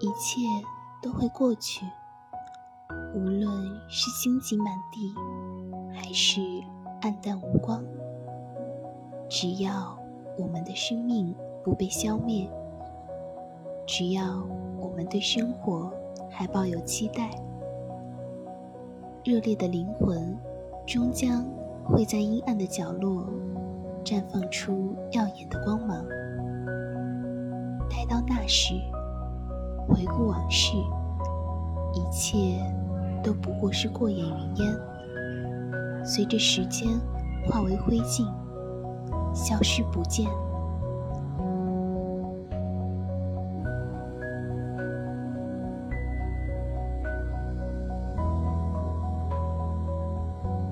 一切都会过去，无论是星级满地，还是暗淡无光。只要我们的生命不被消灭，只要我们对生活还抱有期待，热烈的灵魂终将会在阴暗的角落绽放出耀眼的光芒。待到那时，回顾往事，一切都不过是过眼云烟，随着时间化为灰烬。消失不见。